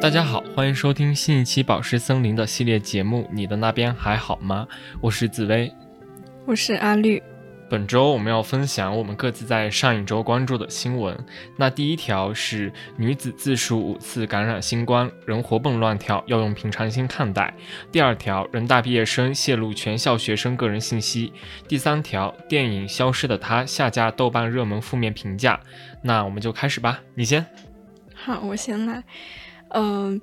大家好，欢迎收听新一期《宝石森林》的系列节目。你的那边还好吗？我是紫薇，我是阿绿。本周我们要分享我们各自在上一周关注的新闻。那第一条是女子自述五次感染新冠，人活蹦乱跳，要用平常心看待。第二条，人大毕业生泄露全校学生个人信息。第三条，电影《消失的她》下架豆瓣热门负面评价。那我们就开始吧，你先。好，我先来。嗯，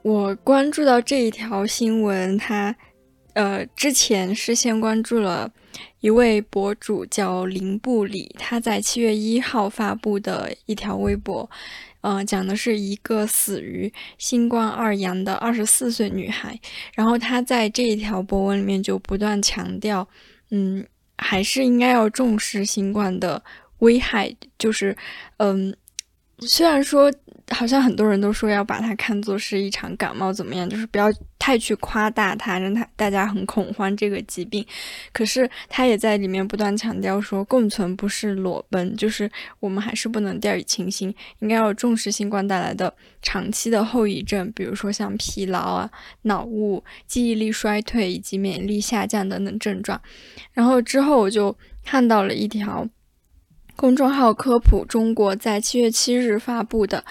我关注到这一条新闻，他呃之前是先关注了一位博主叫林布里，他在七月一号发布的一条微博，嗯，讲的是一个死于新冠二阳的二十四岁女孩，然后他在这一条博文里面就不断强调，嗯，还是应该要重视新冠的危害，就是嗯，虽然说。好像很多人都说要把它看作是一场感冒，怎么样？就是不要太去夸大它，让它大家很恐慌这个疾病。可是他也在里面不断强调说，共存不是裸奔，就是我们还是不能掉以轻心，应该要重视新冠带来的长期的后遗症，比如说像疲劳啊、脑雾、记忆力衰退以及免疫力下降等等症状。然后之后我就看到了一条。公众号科普中国在七月七日发布的，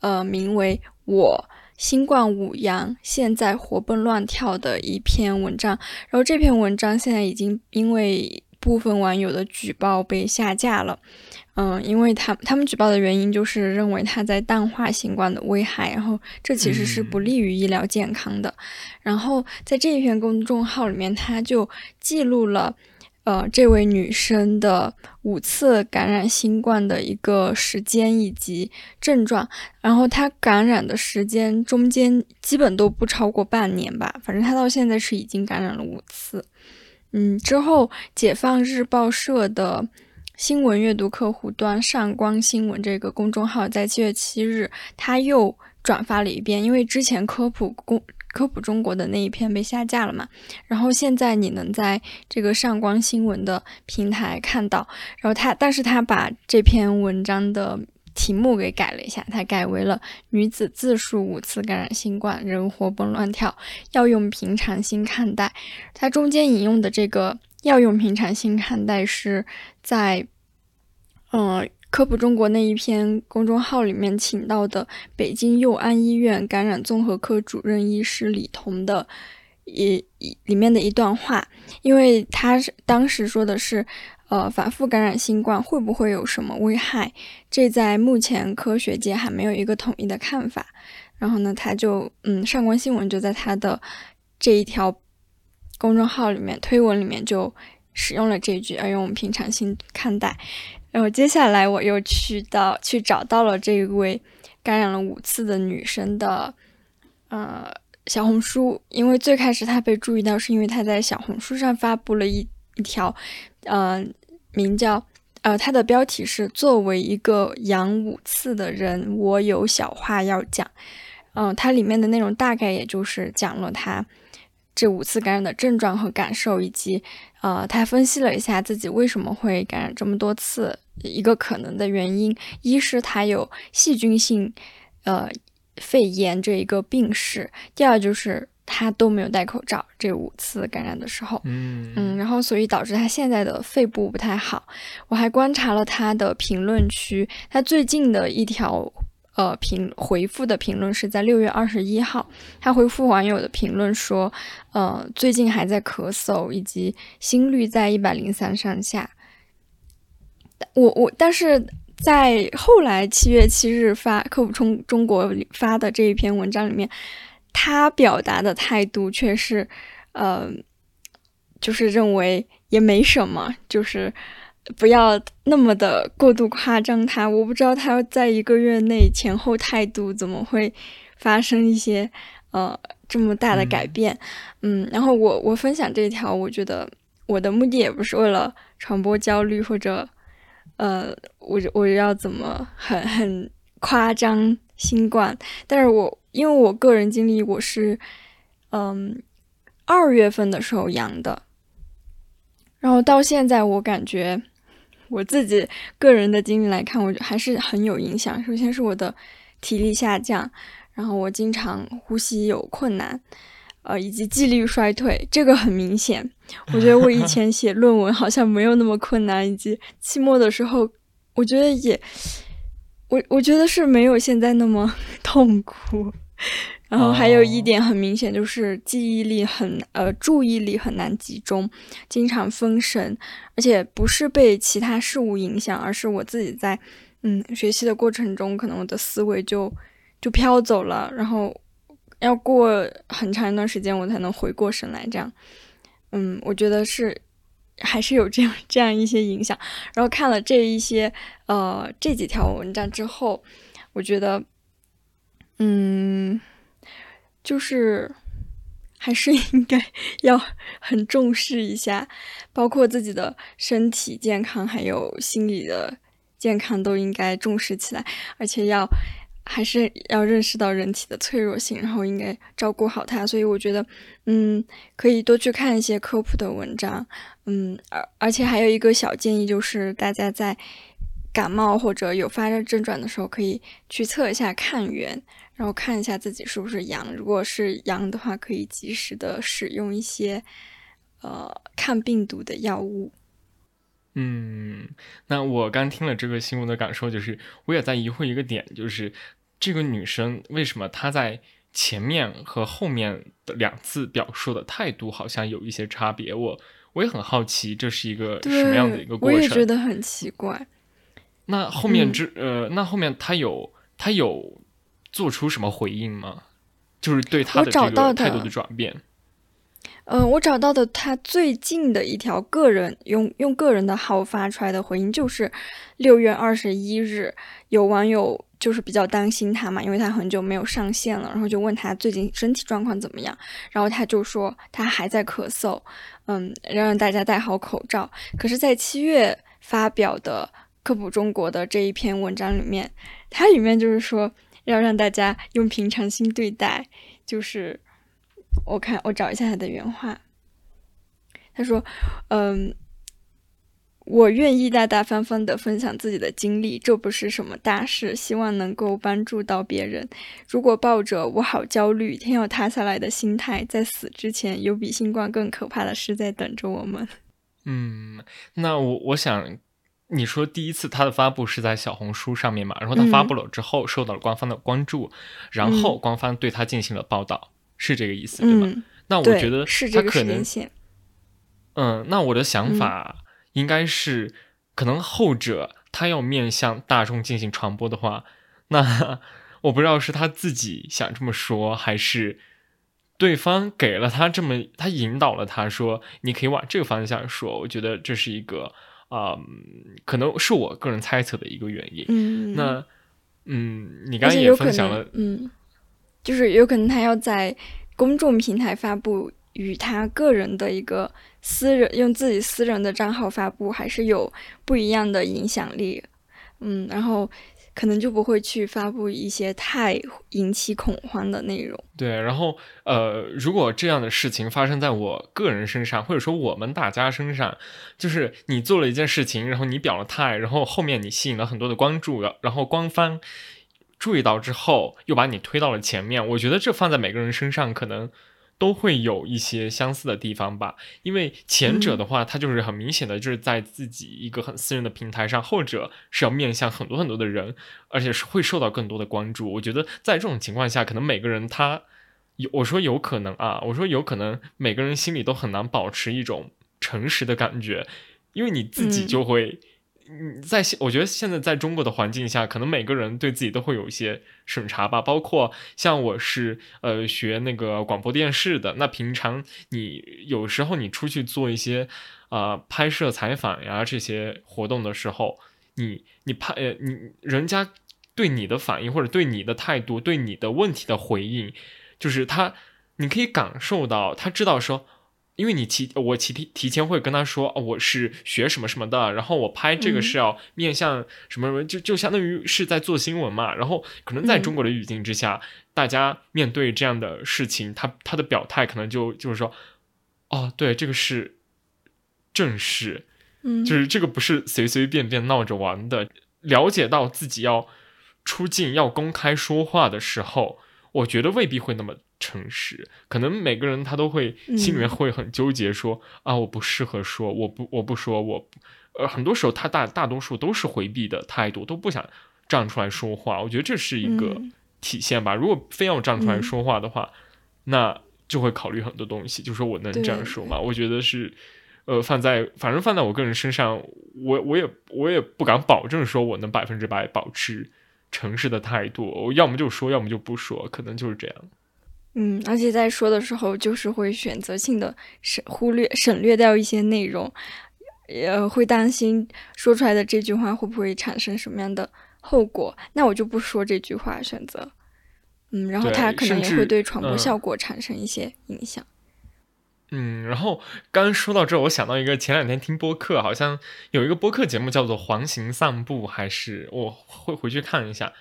呃，名为“我新冠五阳，现在活蹦乱跳”的一篇文章。然后这篇文章现在已经因为部分网友的举报被下架了。嗯，因为他他们举报的原因就是认为他在淡化新冠的危害，然后这其实是不利于医疗健康的。然后在这一篇公众号里面，他就记录了。呃，这位女生的五次感染新冠的一个时间以及症状，然后她感染的时间中间基本都不超过半年吧，反正她到现在是已经感染了五次。嗯，之后解放日报社的新闻阅读客户端上光新闻这个公众号在七月七日，他又转发了一遍，因为之前科普公。科普中国的那一篇被下架了嘛？然后现在你能在这个上光新闻的平台看到，然后他，但是他把这篇文章的题目给改了一下，他改为了“女子自述五次感染新冠，人活蹦乱跳，要用平常心看待”。他中间引用的这个“要用平常心看待”是在，嗯。科普中国那一篇公众号里面请到的北京佑安医院感染综合科主任医师李彤的一一里面的一段话，因为他是当时说的是，呃，反复感染新冠会不会有什么危害？这在目前科学界还没有一个统一的看法。然后呢，他就嗯，上官新闻就在他的这一条公众号里面推文里面就使用了这句，要用平常心看待。然后接下来我又去到去找到了这位感染了五次的女生的呃小红书，因为最开始她被注意到是因为她在小红书上发布了一一条，呃，名叫呃，它的标题是“作为一个阳五次的人，我有小话要讲”。嗯，它里面的内容大概也就是讲了她这五次感染的症状和感受，以及呃，他分析了一下自己为什么会感染这么多次。一个可能的原因，一是他有细菌性，呃，肺炎这一个病史；第二就是他都没有戴口罩，这五次感染的时候，嗯嗯，然后所以导致他现在的肺部不太好。我还观察了他的评论区，他最近的一条呃评回复的评论是在六月二十一号，他回复网友的评论说，呃，最近还在咳嗽，以及心率在一百零三上下。我我，但是在后来七月七日发科普中中国发的这一篇文章里面，他表达的态度却是，呃，就是认为也没什么，就是不要那么的过度夸张他。我不知道他要在一个月内前后态度怎么会发生一些呃这么大的改变。嗯，然后我我分享这条，我觉得。我的目的也不是为了传播焦虑或者，呃，我我要怎么很很夸张新冠，但是我因为我个人经历，我是嗯二月份的时候阳的，然后到现在我感觉我自己个人的经历来看，我还是很有影响。首先是我的体力下降，然后我经常呼吸有困难。呃，以及记忆力衰退，这个很明显。我觉得我以前写论文好像没有那么困难，以及期末的时候，我觉得也，我我觉得是没有现在那么 痛苦。然后还有一点很明显，就是记忆力很呃，注意力很难集中，经常分神，而且不是被其他事物影响，而是我自己在嗯学习的过程中，可能我的思维就就飘走了，然后。要过很长一段时间，我才能回过神来。这样，嗯，我觉得是还是有这样这样一些影响。然后看了这一些呃这几条文章之后，我觉得，嗯，就是还是应该 要很重视一下，包括自己的身体健康还有心理的健康都应该重视起来，而且要。还是要认识到人体的脆弱性，然后应该照顾好它。所以我觉得，嗯，可以多去看一些科普的文章，嗯，而而且还有一个小建议，就是大家在感冒或者有发热症状的时候，可以去测一下抗原，然后看一下自己是不是阳。如果是阳的话，可以及时的使用一些呃抗病毒的药物。嗯，那我刚听了这个新闻的感受就是，我也在疑惑一个点，就是这个女生为什么她在前面和后面的两次表述的态度好像有一些差别？我我也很好奇，这是一个什么样的一个过程？我也觉得很奇怪。那后面之呃，那后面她有她有做出什么回应吗？就是对他的这个态度的转变。嗯，我找到的他最近的一条个人用用个人的号发出来的回应，就是六月二十一日，有网友就是比较担心他嘛，因为他很久没有上线了，然后就问他最近身体状况怎么样，然后他就说他还在咳嗽，嗯，要让大家戴好口罩。可是，在七月发表的科普中国的这一篇文章里面，它里面就是说要让大家用平常心对待，就是。我看我找一下他的原话，他说：“嗯，我愿意大大方方的分享自己的经历，这不是什么大事，希望能够帮助到别人。如果抱着我好焦虑，天要塌下来的心态，在死之前，有比新冠更可怕的事在等着我们。”嗯，那我我想你说第一次他的发布是在小红书上面嘛，然后他发布了之后受到了官方的关注，然后官方对他进行了报道。是这个意思对吧？那我觉得他可能，嗯，那我的想法应该是，可能后者他要面向大众进行传播的话，那 我不知道是他自己想这么说，还是对方给了他这么，他引导了他说，你可以往这个方向说。我觉得这是一个啊，可能是我个人猜测的一个原因。嗯，那嗯，你刚才也分享了，嗯。就是有可能他要在公众平台发布，与他个人的一个私人用自己私人的账号发布，还是有不一样的影响力。嗯，然后可能就不会去发布一些太引起恐慌的内容。对，然后呃，如果这样的事情发生在我个人身上，或者说我们大家身上，就是你做了一件事情，然后你表了态，然后后面你吸引了很多的关注，然后官方。注意到之后，又把你推到了前面。我觉得这放在每个人身上，可能都会有一些相似的地方吧。因为前者的话，他就是很明显的，就是在自己一个很私人的平台上；后者是要面向很多很多的人，而且是会受到更多的关注。我觉得在这种情况下，可能每个人他有，我说有可能啊，我说有可能每个人心里都很难保持一种诚实的感觉，因为你自己就会。嗯，嗯在我觉得现在在中国的环境下，可能每个人对自己都会有一些审查吧。包括像我是呃学那个广播电视的，那平常你有时候你出去做一些啊拍摄采访呀这些活动的时候，你你拍呃你人家对你的反应或者对你的态度对你的问题的回应，就是他你可以感受到他知道说因为你提我提提提前会跟他说，哦，我是学什么什么的，然后我拍这个是要面向什么什么，就就相当于是在做新闻嘛。然后可能在中国的语境之下，大家面对这样的事情，他他的表态可能就就是说，哦，对，这个是正事，嗯，就是这个不是随随便便闹着玩的。了解到自己要出镜、要公开说话的时候，我觉得未必会那么。诚实，可能每个人他都会心里面会很纠结，说啊，我不适合说，我不，我不说，我，呃，很多时候他大大多数都是回避的态度，都不想站出来说话。我觉得这是一个体现吧。如果非要站出来说话的话，那就会考虑很多东西，就说我能这样说吗？我觉得是，呃，放在反正放在我个人身上，我我也我也不敢保证说我能百分之百保持诚实的态度，我要么就说，要么就不说，可能就是这样。嗯，而且在说的时候，就是会选择性的省忽略、省略掉一些内容，也会担心说出来的这句话会不会产生什么样的后果，那我就不说这句话，选择，嗯，然后他可能也会对传播效果产生一些影响。嗯，然后刚说到这，我想到一个，前两天听播客，好像有一个播客节目叫做《环形散步》，还是我会回去看一下。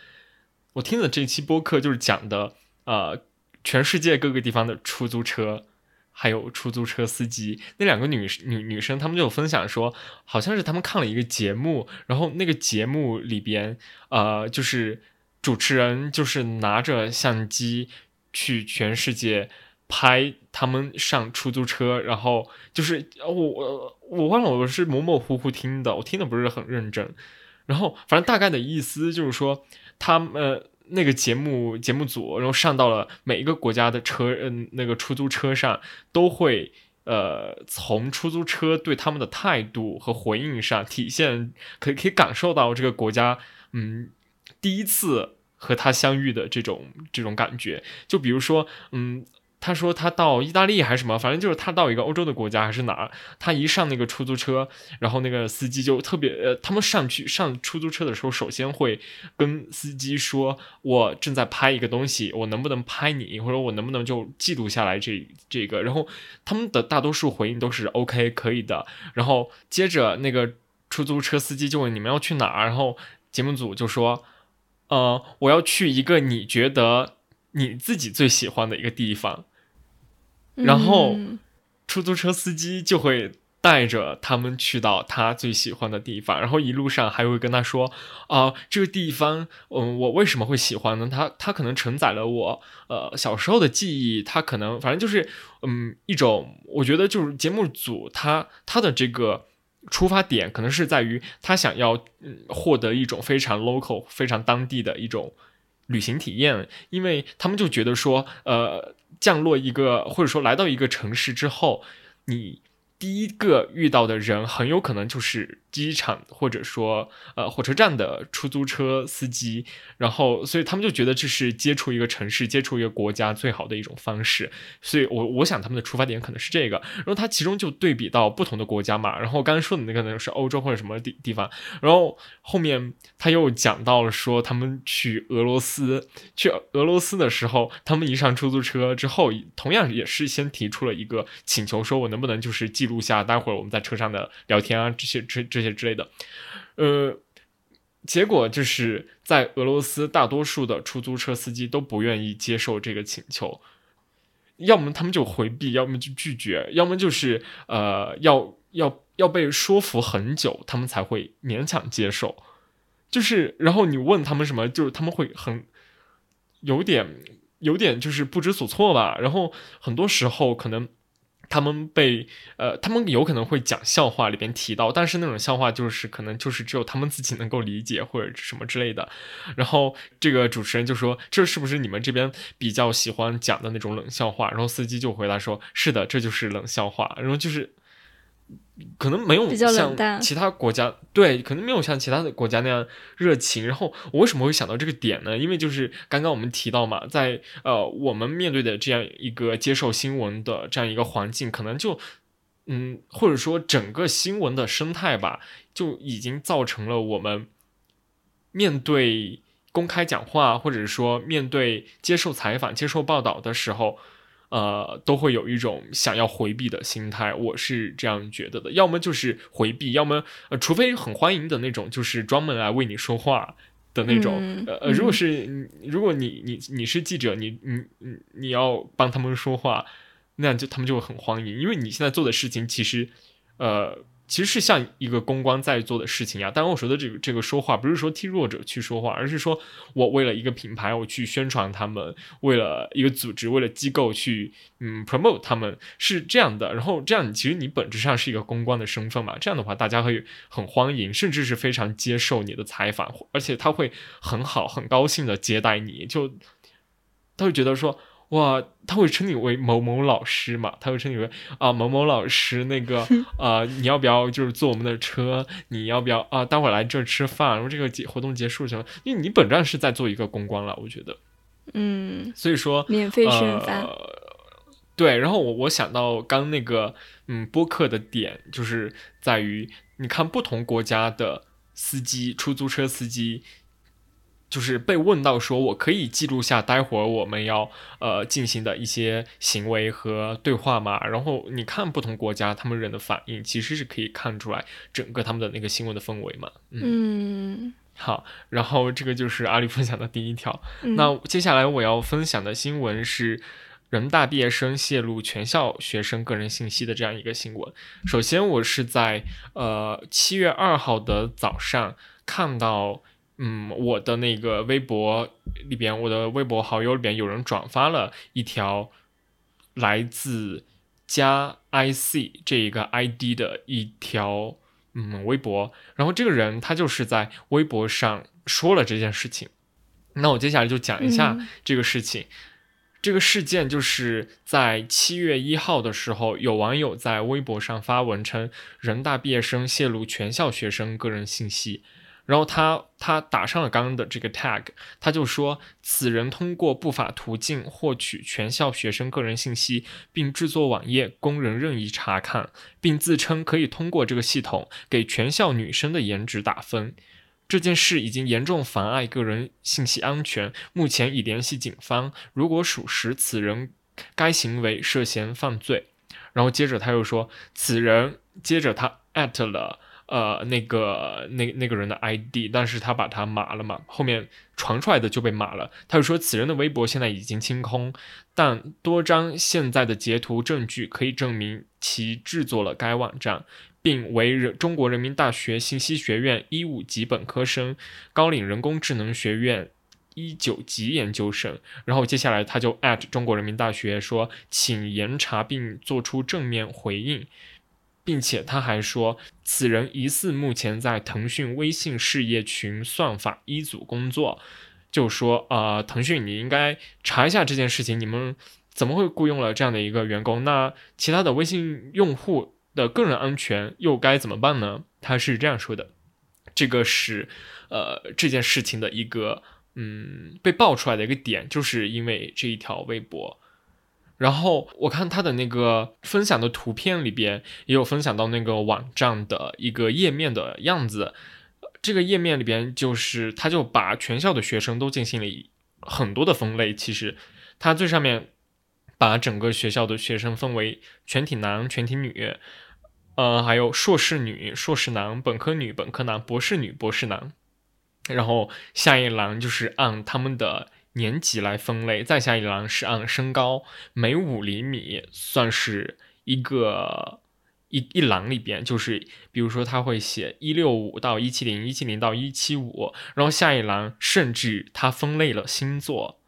我听的这期播客就是讲的，呃。全世界各个地方的出租车，还有出租车司机，那两个女女女生，她们就有分享说，好像是她们看了一个节目，然后那个节目里边，呃，就是主持人就是拿着相机去全世界拍他们上出租车，然后就是我我我忘了我是模模糊糊听的，我听的不是很认真，然后反正大概的意思就是说他们。那个节目节目组，然后上到了每一个国家的车，嗯，那个出租车上，都会呃，从出租车对他们的态度和回应上体现，可以 可以感受到这个国家，嗯，第一次和他相遇的这种这种感觉。就比如说，嗯。他说他到意大利还是什么，反正就是他到一个欧洲的国家还是哪儿，他一上那个出租车，然后那个司机就特别呃，他们上去上出租车的时候，首先会跟司机说，我正在拍一个东西，我能不能拍你，或者我能不能就记录下来这这个，然后他们的大多数回应都是 OK 可以的，然后接着那个出租车司机就问你们要去哪儿，然后节目组就说，呃，我要去一个你觉得你自己最喜欢的一个地方。然后，出租车司机就会带着他们去到他最喜欢的地方，然后一路上还会跟他说：“啊，这个地方，嗯，我为什么会喜欢呢？他他可能承载了我呃小时候的记忆，他可能反正就是嗯一种，我觉得就是节目组他他的这个出发点可能是在于他想要获得一种非常 local、非常当地的一种旅行体验，因为他们就觉得说呃。”降落一个，或者说来到一个城市之后，你。第一个遇到的人很有可能就是机场或者说呃火车站的出租车司机，然后所以他们就觉得这是接触一个城市、接触一个国家最好的一种方式。所以我我想他们的出发点可能是这个。然后他其中就对比到不同的国家嘛，然后我刚说的那个呢是欧洲或者什么地地方，然后后面他又讲到了说他们去俄罗斯，去俄罗斯的时候，他们一上出租车之后，同样也是先提出了一个请求，说我能不能就是记录。下待会儿我们在车上的聊天啊，这些这这这些之类的，呃，结果就是在俄罗斯，大多数的出租车司机都不愿意接受这个请求，要么他们就回避，要么就拒绝，要么就是呃，要要要被说服很久，他们才会勉强接受。就是，然后你问他们什么，就是他们会很有点有点就是不知所措吧。然后很多时候可能。他们被呃，他们有可能会讲笑话里边提到，但是那种笑话就是可能就是只有他们自己能够理解或者什么之类的。然后这个主持人就说：“这是不是你们这边比较喜欢讲的那种冷笑话？”然后司机就回答说：“是的，这就是冷笑话。”然后就是。可能没有像其他国家对，可能没有像其他的国家那样热情。然后我为什么会想到这个点呢？因为就是刚刚我们提到嘛，在呃我们面对的这样一个接受新闻的这样一个环境，可能就嗯或者说整个新闻的生态吧，就已经造成了我们面对公开讲话，或者说面对接受采访、接受报道的时候。呃，都会有一种想要回避的心态，我是这样觉得的。要么就是回避，要么呃，除非很欢迎的那种，就是专门来为你说话的那种。呃，如果是如果你你你是记者，你你你你要帮他们说话，那就他们就会很欢迎，因为你现在做的事情其实，呃。其实是像一个公关在做的事情呀。当然，我说的这个这个说话，不是说替弱者去说话，而是说我为了一个品牌，我去宣传他们；为了一个组织，为了机构去嗯 promote 他们，是这样的。然后这样，其实你本质上是一个公关的身份嘛。这样的话，大家会很欢迎，甚至是非常接受你的采访，而且他会很好、很高兴的接待你，就他会觉得说。哇，他会称你为某某老师嘛？他会称你为啊某某老师，那个啊，你要不要就是坐我们的车？你要不要啊？待会儿来这吃饭，然后这个结活动结束什么？因为你本质上是在做一个公关了，我觉得。嗯。所以说。免费宣发。对，然后我我想到刚那个嗯播客的点，就是在于你看不同国家的司机，出租车司机。就是被问到说，我可以记录下待会儿我们要呃进行的一些行为和对话吗？然后你看不同国家他们人的反应，其实是可以看出来整个他们的那个新闻的氛围嘛。嗯，好，然后这个就是阿里分享的第一条。那接下来我要分享的新闻是人大毕业生泄露全校学生个人信息的这样一个新闻。首先，我是在呃七月二号的早上看到。嗯，我的那个微博里边，我的微博好友里边有人转发了一条来自加 IC 这一个 ID 的一条嗯微博，然后这个人他就是在微博上说了这件事情。那我接下来就讲一下这个事情。这个事件就是在七月一号的时候，有网友在微博上发文称，人大毕业生泄露全校学生个人信息。然后他他打上了刚刚的这个 tag，他就说此人通过不法途径获取全校学生个人信息，并制作网页供人任意查看，并自称可以通过这个系统给全校女生的颜值打分。这件事已经严重妨碍个人信息安全，目前已联系警方。如果属实，此人该行为涉嫌犯罪。然后接着他又说，此人接着他艾特了。呃，那个那那个人的 ID，但是他把他码了嘛，后面传出来的就被码了。他就说此人的微博现在已经清空，但多张现在的截图证据可以证明其制作了该网站，并为人中国人民大学信息学院一五级本科生，高瓴人工智能学院一九级研究生。然后接下来他就中国人民大学说，请严查并做出正面回应。并且他还说，此人疑似目前在腾讯微信事业群算法一组工作，就说啊，腾讯你应该查一下这件事情，你们怎么会雇佣了这样的一个员工？那其他的微信用户的个人安全又该怎么办呢？他是这样说的，这个是呃这件事情的一个嗯被爆出来的一个点，就是因为这一条微博。然后我看他的那个分享的图片里边，也有分享到那个网站的一个页面的样子。这个页面里边，就是他就把全校的学生都进行了很多的分类。其实，他最上面把整个学校的学生分为全体男、全体女，呃，还有硕士女、硕士男、本科女、本科男、博士女、博士男。然后下一栏就是按他们的。年级来分类，再下一栏是按身高，每五厘米算是一个一一栏里边，就是比如说他会写一六五到一七零，一七零到一七五，然后下一栏甚至他分类了星座，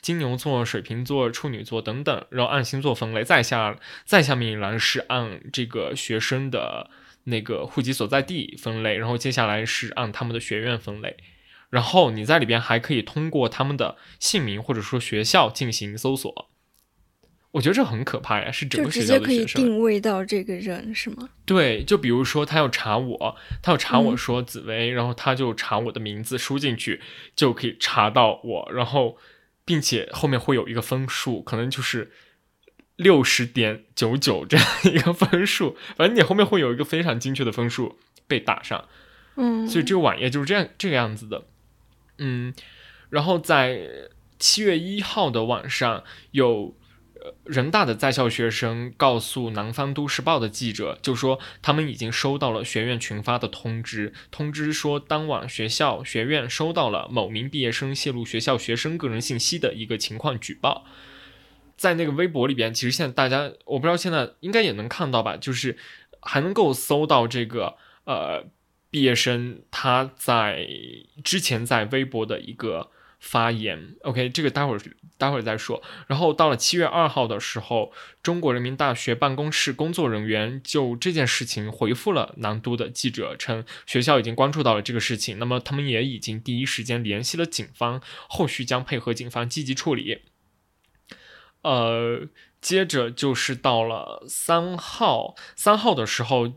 金牛座、水瓶座、处女座等等，然后按星座分类，再下再下面一栏是按这个学生的那个户籍所在地分类，然后接下来是按他们的学院分类。然后你在里边还可以通过他们的姓名或者说学校进行搜索，我觉得这很可怕呀！是整个学校的学生定位到这个人是吗？对，就比如说他要查我，他要查我说紫薇，然后他就查我的名字输进去就可以查到我，然后并且后面会有一个分数，可能就是六十点九九这样一个分数，反正你后面会有一个非常精确的分数被打上。嗯，所以这个网页就是这样这个样子的。嗯，然后在七月一号的晚上，有人大的在校学生告诉南方都市报的记者，就说他们已经收到了学院群发的通知，通知说当晚学校学院收到了某名毕业生泄露学校学生个人信息的一个情况举报。在那个微博里边，其实现在大家我不知道现在应该也能看到吧，就是还能够搜到这个呃毕业生他在之前在微博的一个。发言，OK，这个待会儿待会儿再说。然后到了七月二号的时候，中国人民大学办公室工作人员就这件事情回复了南都的记者，称学校已经关注到了这个事情，那么他们也已经第一时间联系了警方，后续将配合警方积极处理。呃，接着就是到了三号，三号的时候。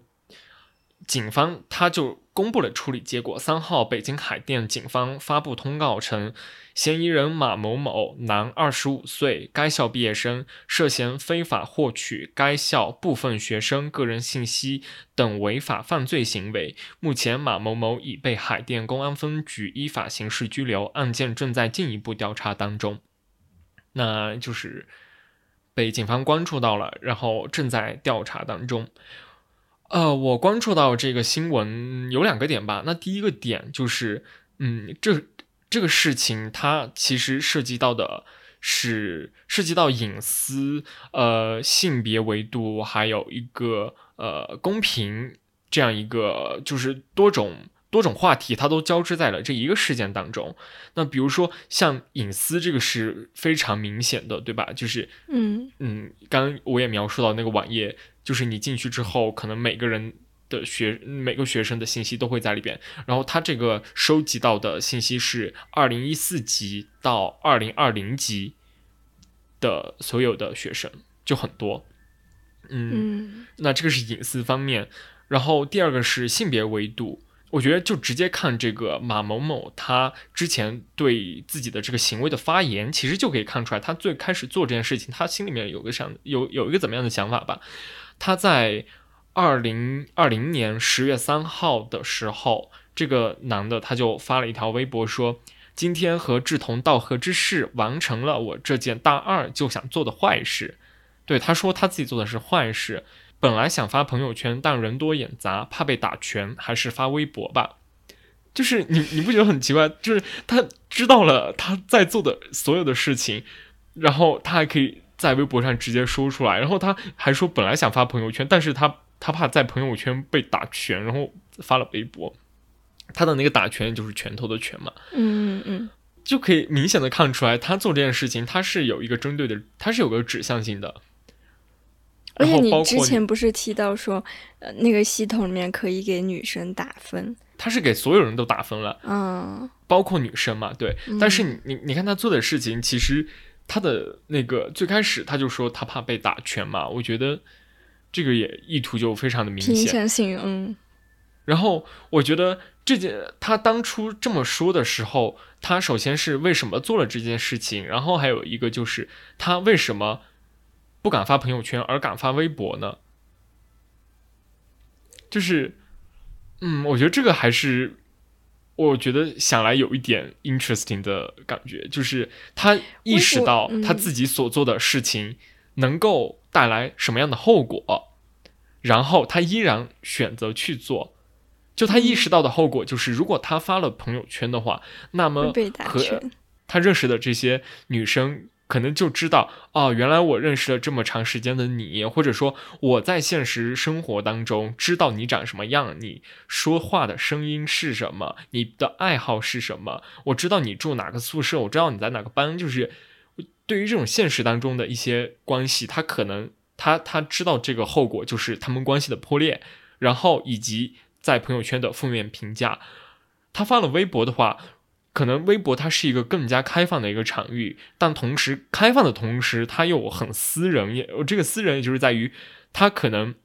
警方他就公布了处理结果。三号，北京海淀警方发布通告称，嫌疑人马某某，男，二十五岁，该校毕业生，涉嫌非法获取该校部分学生个人信息等违法犯罪行为。目前，马某某已被海淀公安分局依法刑事拘留，案件正在进一步调查当中。那就是被警方关注到了，然后正在调查当中。呃，我关注到这个新闻有两个点吧。那第一个点就是，嗯，这这个事情它其实涉及到的是涉及到隐私、呃性别维度，还有一个呃公平这样一个就是多种多种话题，它都交织在了这一个事件当中。那比如说像隐私这个是非常明显的，对吧？就是嗯嗯，刚刚我也描述到那个网页。就是你进去之后，可能每个人的学每个学生的信息都会在里边。然后他这个收集到的信息是二零一四级到二零二零级的所有的学生，就很多。嗯，那这个是隐私方面。然后第二个是性别维度，我觉得就直接看这个马某某他之前对自己的这个行为的发言，其实就可以看出来，他最开始做这件事情，他心里面有个想有有一个怎么样的想法吧。他在二零二零年十月三号的时候，这个男的他就发了一条微博说：“今天和志同道合之士完成了我这件大二就想做的坏事。”对，他说他自己做的是坏事，本来想发朋友圈，但人多眼杂，怕被打拳，还是发微博吧。就是你你不觉得很奇怪？就是他知道了他在做的所有的事情，然后他还可以。在微博上直接说出来，然后他还说本来想发朋友圈，但是他他怕在朋友圈被打拳，然后发了微博。他的那个打拳就是拳头的拳嘛，嗯嗯嗯，就可以明显的看出来，他做这件事情他是有一个针对的，他是有个指向性的。而且你之前不是提到说，呃，那个系统里面可以给女生打分，他是给所有人都打分了，嗯，包括女生嘛，对。但是你你你看他做的事情，其实。他的那个最开始他就说他怕被打拳嘛，我觉得这个也意图就非常的明显。性，嗯。然后我觉得这件他当初这么说的时候，他首先是为什么做了这件事情，然后还有一个就是他为什么不敢发朋友圈而敢发微博呢？就是，嗯，我觉得这个还是。我觉得想来有一点 interesting 的感觉，就是他意识到他自己所做的事情能够带来什么样的后果，然后他依然选择去做。就他意识到的后果就是，如果他发了朋友圈的话，那么和他认识的这些女生。可能就知道哦，原来我认识了这么长时间的你，或者说我在现实生活当中知道你长什么样，你说话的声音是什么，你的爱好是什么，我知道你住哪个宿舍，我知道你在哪个班，就是对于这种现实当中的一些关系，他可能他他知道这个后果就是他们关系的破裂，然后以及在朋友圈的负面评价，他发了微博的话。可能微博它是一个更加开放的一个场域，但同时开放的同时，它又很私人。也这个私人，也就是在于，他可能，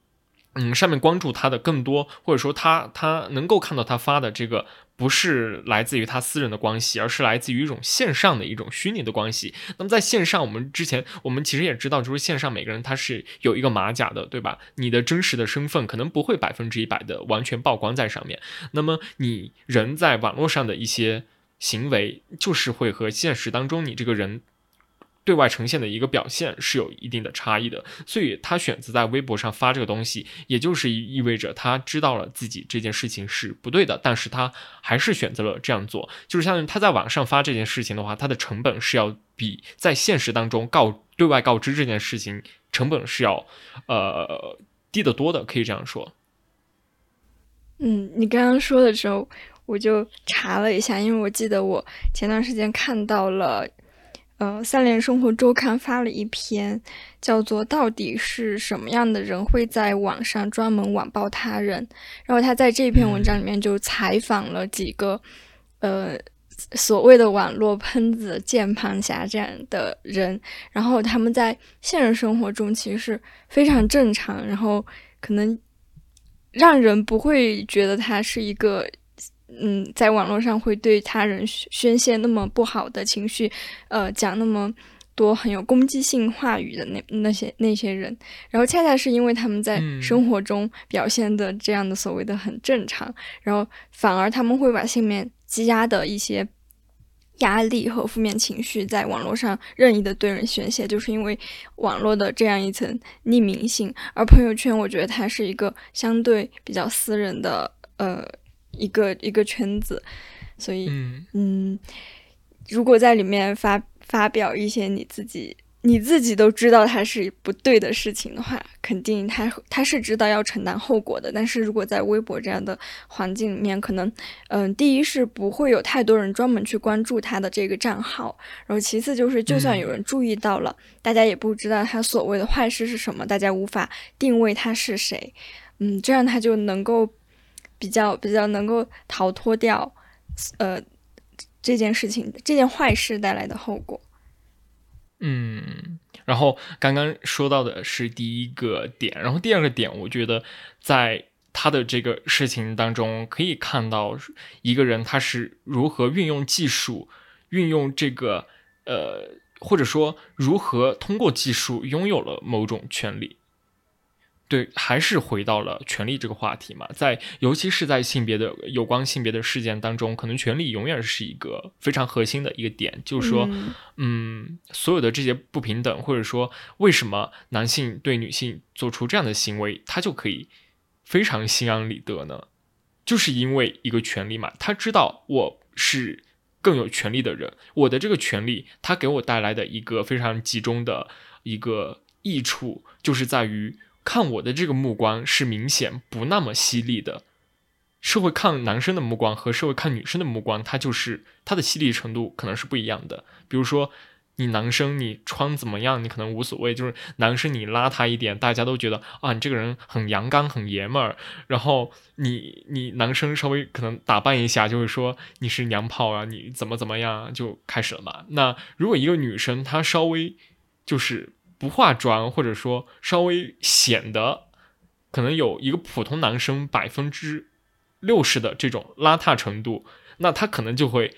嗯，上面关注他的更多，或者说他他能够看到他发的这个，不是来自于他私人的关系，而是来自于一种线上的一种虚拟的关系。那么在线上，我们之前我们其实也知道，就是线上每个人他是有一个马甲的，对吧？你的真实的身份可能不会百分之一百的完全曝光在上面。那么你人在网络上的一些。行为就是会和现实当中你这个人对外呈现的一个表现是有一定的差异的，所以他选择在微博上发这个东西，也就是意味着他知道了自己这件事情是不对的，但是他还是选择了这样做，就是相当于他在网上发这件事情的话，他的成本是要比在现实当中告对外告知这件事情成本是要呃低得多的，可以这样说。嗯，你刚刚说的时候，我就查了一下，因为我记得我前段时间看到了。呃，三联生活周刊发了一篇，叫做“到底是什么样的人会在网上专门网暴他人”。然后他在这篇文章里面就采访了几个，呃，所谓的网络喷子、键盘侠这样的人。然后他们在现实生活中其实是非常正常，然后可能让人不会觉得他是一个。嗯，在网络上会对他人宣泄那么不好的情绪，呃，讲那么多很有攻击性话语的那那些那些人，然后恰恰是因为他们在生活中表现的这样的所谓的很正常，然后反而他们会把心里面积压的一些压力和负面情绪在网络上任意的对人宣泄，就是因为网络的这样一层匿名性，而朋友圈我觉得它是一个相对比较私人的，呃。一个一个圈子，所以嗯，如果在里面发发表一些你自己你自己都知道它是不对的事情的话，肯定他他是知道要承担后果的。但是如果在微博这样的环境里面，可能嗯，第一是不会有太多人专门去关注他的这个账号，然后其次就是就算有人注意到了，大家也不知道他所谓的坏事是什么，大家无法定位他是谁，嗯，这样他就能够。比较比较能够逃脱掉，呃，这件事情这件坏事带来的后果。嗯，然后刚刚说到的是第一个点，然后第二个点，我觉得在他的这个事情当中可以看到一个人他是如何运用技术，运用这个呃，或者说如何通过技术拥有了某种权利。对，还是回到了权力这个话题嘛，在尤其是在性别的有关性别的事件当中，可能权力永远是一个非常核心的一个点，就是说，嗯，所有的这些不平等，或者说为什么男性对女性做出这样的行为，他就可以非常心安理得呢？就是因为一个权利嘛，他知道我是更有权利的人，我的这个权利，他给我带来的一个非常集中的一个益处，就是在于。看我的这个目光是明显不那么犀利的，社会看男生的目光和社会看女生的目光，它就是它的犀利程度可能是不一样的。比如说，你男生你穿怎么样，你可能无所谓；就是男生你邋遢一点，大家都觉得啊，你这个人很阳刚、很爷们儿。然后你你男生稍微可能打扮一下，就会说你是娘炮啊，你怎么怎么样，就开始了嘛。那如果一个女生她稍微就是。不化妆，或者说稍微显得可能有一个普通男生百分之六十的这种邋遢程度，那他可能就会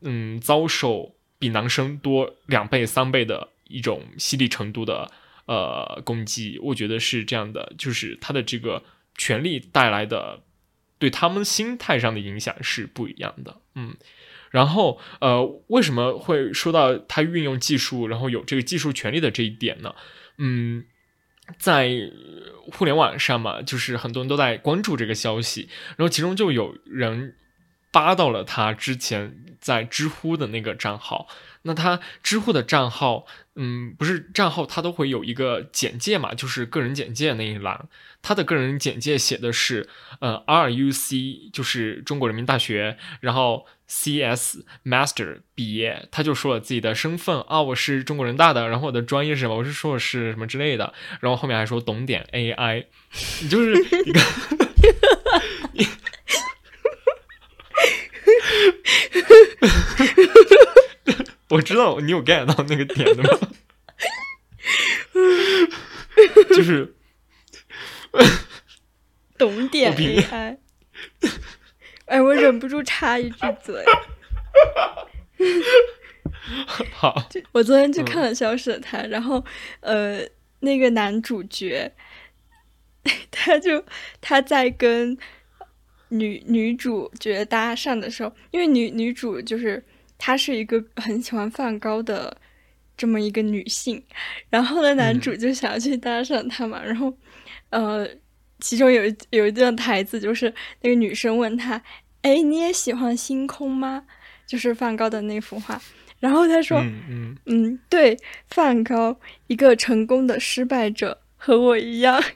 嗯遭受比男生多两倍三倍的一种犀利程度的呃攻击。我觉得是这样的，就是他的这个权力带来的对他们心态上的影响是不一样的，嗯。然后，呃，为什么会说到他运用技术，然后有这个技术权利的这一点呢？嗯，在互联网上嘛，就是很多人都在关注这个消息，然后其中就有人扒到了他之前在知乎的那个账号。那他知乎的账号，嗯，不是账号，他都会有一个简介嘛，就是个人简介那一栏。他的个人简介写的是，呃，RUC，就是中国人民大学，然后 CS Master 毕业。他就说了自己的身份啊，我是中国人大的，然后我的专业是什么？我是硕士什么之类的。然后后面还说懂点 AI，你就是一个。我知道你有 get 到那个点的吗？就是懂点 AI。哎，我忍不住插一句嘴。好，我昨天去看了《消失的她》，然后呃，那个男主角，他就他在跟女女主角搭讪的时候，因为女女主就是。她是一个很喜欢梵高的这么一个女性，然后呢，男主就想要去搭讪她嘛，然后呃，其中有有一段台词就是那个女生问他：“哎，你也喜欢星空吗？”就是梵高的那幅画。然后他说：“嗯嗯，对，梵高，一个成功的失败者，和我一样。”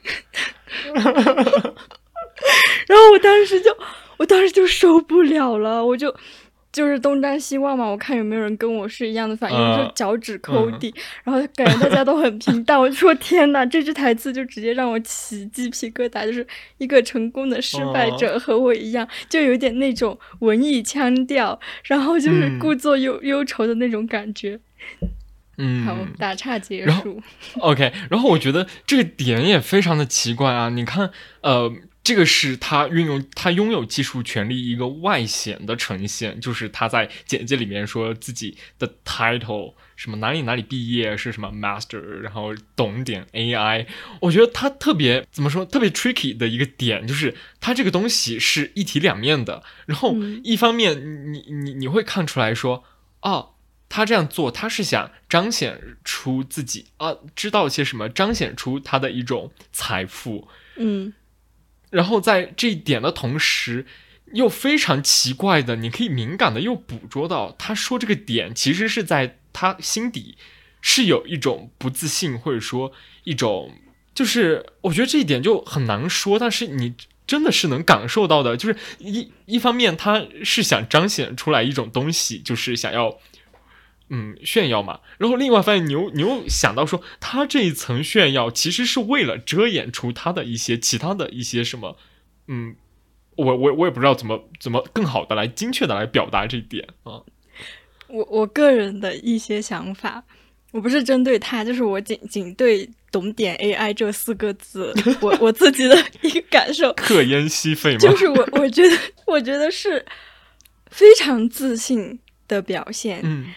然后我当时就，我当时就受不了了，我就就是东张西望嘛，我看有没有人跟我是一样的反应，我就脚趾抠地，然后感觉大家都很平淡，我就说天呐，这句台词就直接让我起鸡皮疙瘩，就是一个成功的失败者和我一样，就有点那种文艺腔调，然后就是故作忧忧愁的那种感觉。嗯，好，打岔结束。OK，然后我觉得这个点也非常的奇怪啊，你看，呃。这个是他运用他拥有技术权利一个外显的呈现，就是他在简介里面说自己的 title 什么哪里哪里毕业是什么 master，然后懂点 AI。我觉得他特别怎么说特别 tricky 的一个点，就是他这个东西是一体两面的。然后一方面你你你会看出来说，哦，他这样做他是想彰显出自己啊知道些什么，彰显出他的一种财富。嗯。然后在这一点的同时，又非常奇怪的，你可以敏感的又捕捉到，他说这个点其实是在他心底是有一种不自信，或者说一种，就是我觉得这一点就很难说，但是你真的是能感受到的，就是一一方面他是想彰显出来一种东西，就是想要。嗯，炫耀嘛，然后另外发现你又你又想到说，他这一层炫耀其实是为了遮掩出他的一些其他的一些什么，嗯，我我我也不知道怎么怎么更好的来精确的来表达这一点啊。我我个人的一些想法，我不是针对他，就是我仅仅对“懂点 AI” 这四个字，我我自己的一个感受。克烟吸肺吗？就是我我觉得我觉得是非常自信的表现。嗯。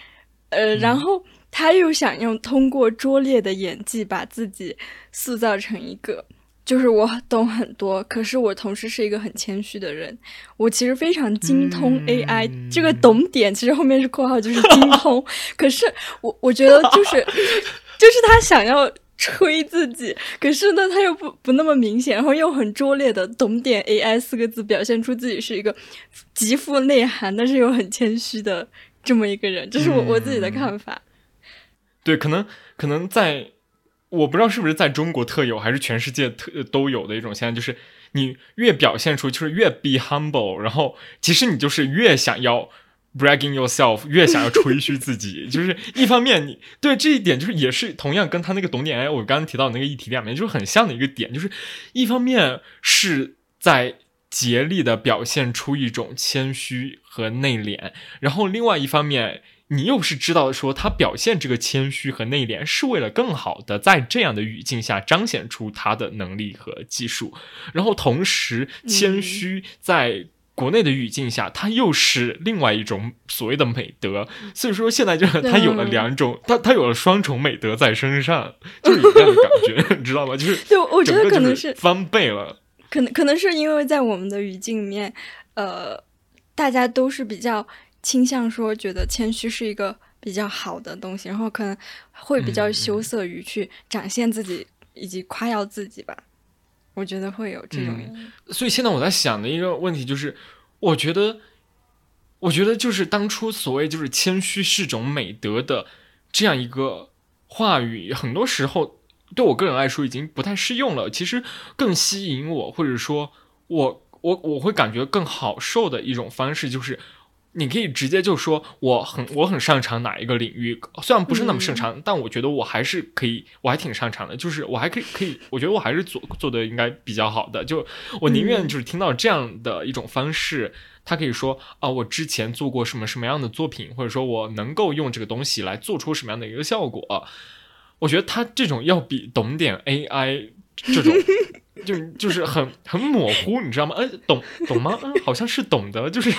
呃，然后他又想用通过拙劣的演技把自己塑造成一个，就是我懂很多，可是我同时是一个很谦虚的人。我其实非常精通 AI，这个懂点其实后面是括号，就是精通。可是我我觉得就是就是他想要吹自己，可是呢他又不不那么明显，然后又很拙劣的懂点 AI 四个字，表现出自己是一个极富内涵，但是又很谦虚的。这么一个人，这是我我自己的看法。对，可能可能在我不知道是不是在中国特有，还是全世界特都有的一种现象，就是你越表现出就是越 be humble，然后其实你就是越想要 bragging yourself，越想要吹嘘自己。就是一方面，你对这一点就是也是同样跟他那个懂点哎，我刚刚提到那个议题两面就是很像的一个点，就是一方面是在。竭力的表现出一种谦虚和内敛，然后另外一方面，你又是知道说他表现这个谦虚和内敛是为了更好的在这样的语境下彰显出他的能力和技术，然后同时谦虚在国内的语境下，他又是另外一种所谓的美德，所以说现在就是他有了两种，他他有了双重美德在身上，就是有这样的感觉，你知道吗？就是对，我觉得可能是翻倍了。可能可能是因为在我们的语境里面，呃，大家都是比较倾向说觉得谦虚是一个比较好的东西，然后可能会比较羞涩于去展现自己以及夸耀自己吧。我觉得会有这种。所以现在我在想的一个问题就是，我觉得，我觉得就是当初所谓就是谦虚是种美德的这样一个话语，很多时候。对我个人来说已经不太适用了。其实更吸引我，或者说我我我会感觉更好受的一种方式，就是你可以直接就说我很我很擅长哪一个领域，虽然不是那么擅长，但我觉得我还是可以，我还挺擅长的。就是我还可以可以，我觉得我还是做做的应该比较好的。就我宁愿就是听到这样的一种方式，他可以说啊，我之前做过什么什么样的作品，或者说我能够用这个东西来做出什么样的一个效果。我觉得他这种要比懂点 AI 这种，就就是很很模糊，你知道吗？哎，懂懂吗？嗯，好像是懂的，就是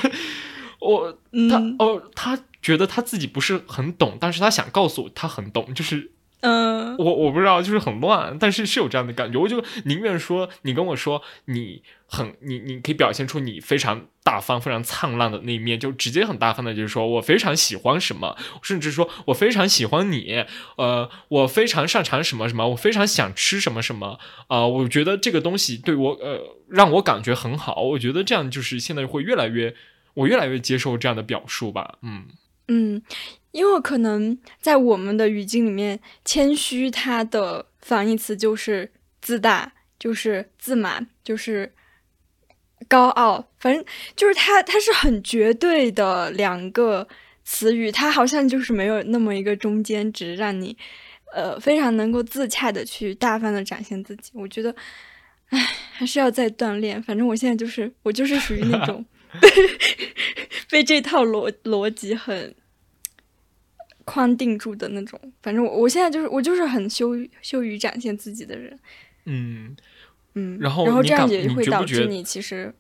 我他哦，他觉得他自己不是很懂，但是他想告诉我他很懂，就是嗯，我我不知道，就是很乱，但是是有这样的感觉。我就宁愿说你跟我说你很你你可以表现出你非常大方、非常灿烂的那一面，就直接很大方的，就是说我非常喜欢什么，甚至说我非常喜欢你，呃，我非常擅长什么什么，我非常想吃什么什么啊、我觉得这个东西对我呃让我感觉很好。我觉得这样就是现在会越来越，我越来越接受这样的表述吧。嗯嗯，因为可能在我们的语境里面，谦虚它的反义词就是自大，就是自满，就是高傲，反正就是它它是很绝对的两个词语，它好像就是没有那么一个中间值，让你呃非常能够自洽的去大方的展现自己。我觉得，唉，还是要再锻炼。反正我现在就是我就是属于那种 被这套逻逻辑很框定住的那种。反正我我现在就是我就是很羞羞于展现自己的人，嗯，嗯，然后然后这样也会导致你其实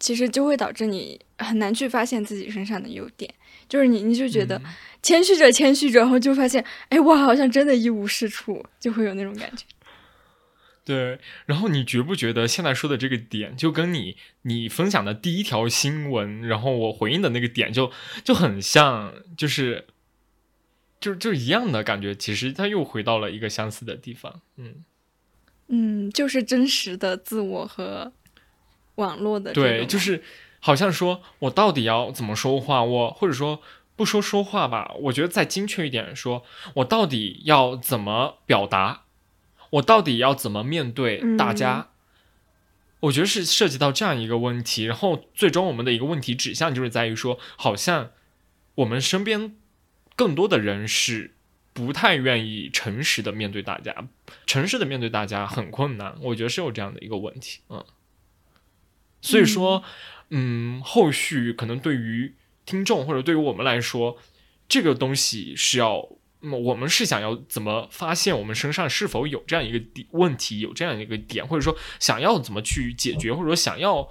其实就会导致你很难去发现自己身上的优点，就是你你就觉得嗯谦虚着谦虚着，然后就发现哎我好像真的一无是处，就会有那种感觉。对，然后你觉不觉得现在说的这个点，就跟你你分享的第一条新闻，然后我回应的那个点就就很像，就是就就一样的感觉。其实他又回到了一个相似的地方。嗯，嗯，就是真实的自我和网络的对，就是好像说我到底要怎么说话，我或者说不说说话吧，我觉得再精确一点说，我到底要怎么表达，我到底要怎么面对大家。我觉得是涉及到这样一个问题，然后最终我们的一个问题指向就是在于说，好像我们身边更多的人是不太愿意诚实的面对大家，诚实的面对大家很困难，我觉得是有这样的一个问题，嗯，所以说，嗯，后续可能对于听众或者对于我们来说，这个东西是要。那么我们是想要怎么发现我们身上是否有这样一个点问题，有这样一个点，或者说想要怎么去解决，或者说想要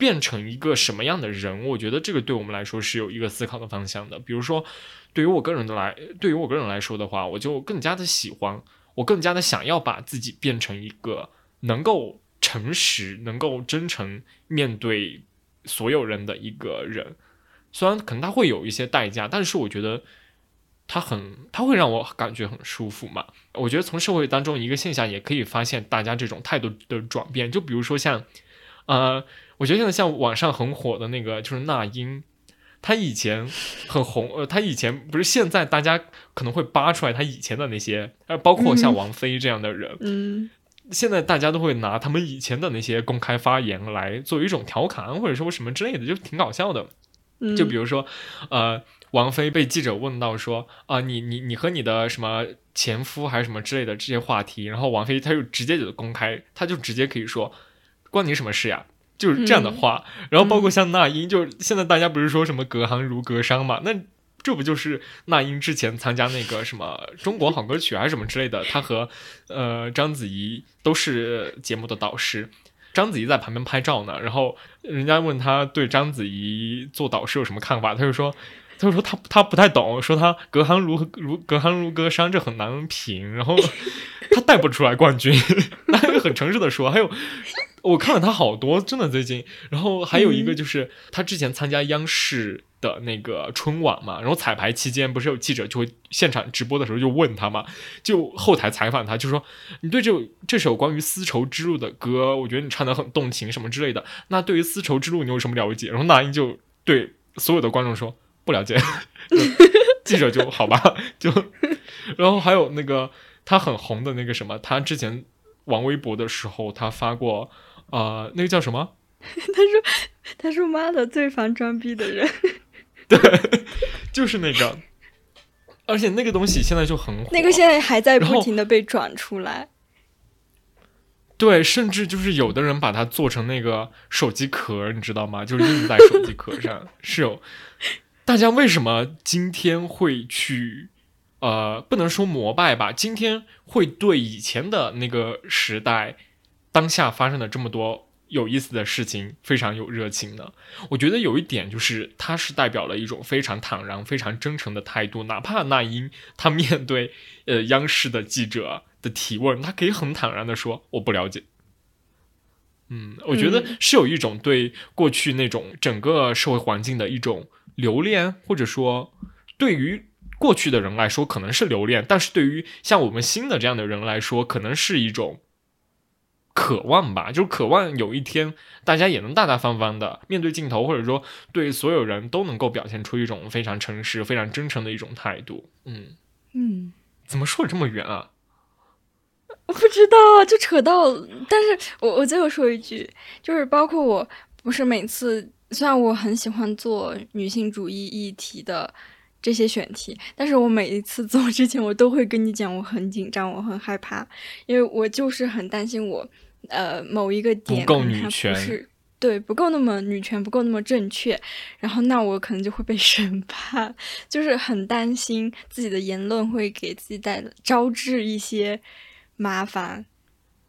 变成一个什么样的人？我觉得这个对我们来说是有一个思考的方向的。比如说，对于我个人的来，对于我个人来说的话，我就更加的喜欢，我更加的想要把自己变成一个能够诚实、能够真诚面对所有人的一个人。虽然可能他会有一些代价，但是我觉得。他很，他会让我感觉很舒服嘛。我觉得从社会当中一个现象也可以发现大家这种态度的转变。就比如说像，呃，我觉得现在像网上很火的那个就是那英，她以前很红，呃，她以前不是现在大家可能会扒出来她以前的那些，呃，包括像王菲这样的人，嗯现在大家都会拿他们以前的那些公开发言来作为一种调侃或者说什么之类的，就挺搞笑的。嗯，就比如说，呃，王菲被记者问到说啊、你你你和你的什么前夫还是什么之类的这些话题，然后王菲她就直接就公开，她就直接可以说关你什么事呀？就是这样的话。然后包括像那英，就是现在大家不是说什么隔行如隔山嘛？那这不就是那英之前参加那个什么中国好歌曲还是什么之类的？她和呃章子怡都是节目的导师。章子怡在旁边拍照呢，然后人家问他对章子怡做导师有什么看法，他就说，他就说他他不太懂，说他隔行如如隔行如隔山，这很难评，然后他带不出来冠军，他很诚实的说，还有我看了他好多，真的最近，然后还有一个就是他之前参加央视。的那个春晚嘛，然后彩排期间不是有记者就会现场直播的时候就问他嘛，就后台采访他，就说你对这这首关于丝绸之路的歌，我觉得你唱的很动情什么之类的。那对于丝绸之路你有什么了解？然后那英就对所有的观众说不了解，记者就好吧，就然后还有那个他很红的那个什么，他之前玩微博的时候，他发过呃那个叫什么？他说他说妈的最烦装逼的人，对就是那个，而且那个东西现在就很火，那个现在还在不停的被转出来。对，甚至就是有的人把它做成那个手机壳，你知道吗？就是印在手机壳上，是有。大家为什么今天会去，呃，不能说膜拜吧？今天会对以前的那个时代，当下发生的这么多有意思的事情非常有热情呢？我觉得有一点就是，他是代表了一种非常坦然、非常真诚的态度。哪怕那英他面对呃央视的记者的提问，他可以很坦然的说我不了解。嗯，我觉得是有一种对过去那种整个社会环境的一种留恋，或者说对于过去的人来说可能是留恋，但是对于像我们新的这样的人来说，可能是一种。渴望吧，就是渴望有一天大家也能大大方方的面对镜头，或者说对所有人都能够表现出一种非常诚实、非常真诚的一种态度。嗯嗯，怎么说这么远啊？我不知道，就扯到。但是我我最后说一句，就是包括我不是每次，虽然我很喜欢做女性主义议题的这些选题，但是我每一次做之前，我都会跟你讲，我很紧张，我很害怕，因为我就是很担心我。呃，某一个点不够女权，对，不够那么女权，不够那么正确，然后那我可能就会被 审判，就是很担心自己的言论会给自己带招致一些麻烦。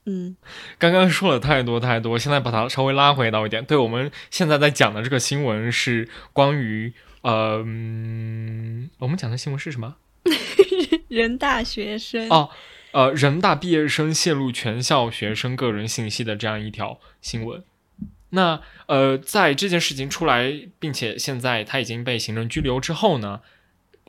嗯，刚刚说了太多太多，现在把它稍微拉回到一点，对我们现在在讲的这个新闻是关于呃，我们讲的新闻是什么？人大学生哦。呃，人大毕业生泄露全校学生个人信息的这样一条新闻，那呃，在这件事情出来，并且现在他已经被行政拘留之后呢，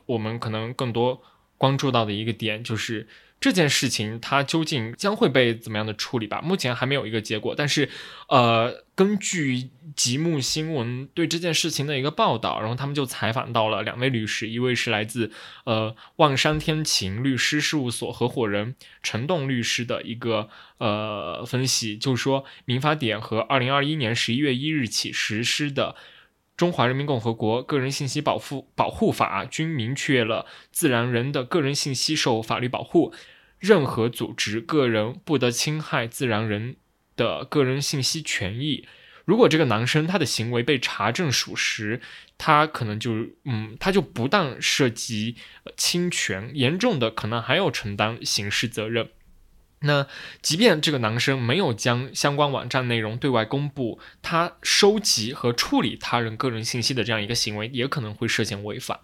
我们可能更多关注到的一个点就是。这件事情它究竟将会被怎么样的处理吧？目前还没有一个结果。但是，呃，根据极目新闻对这件事情的一个报道，然后他们就采访到了两位律师，一位是来自呃望山天晴律师事务所合伙人陈栋律师的一个呃分析，就是说民法典和二零二一年十一月一日起实施的。中华人民共和国个人信息保护保护法均明确了自然人的个人信息受法律保护，任何组织个人不得侵害自然人的个人信息权益。如果这个男生他的行为被查证属实，他可能就嗯，他就不但涉及侵权，严重的可能还要承担刑事责任。那即便这个男生没有将相关网站内容对外公布，他收集和处理他人个人信息的这样一个行为，也可能会涉嫌违法。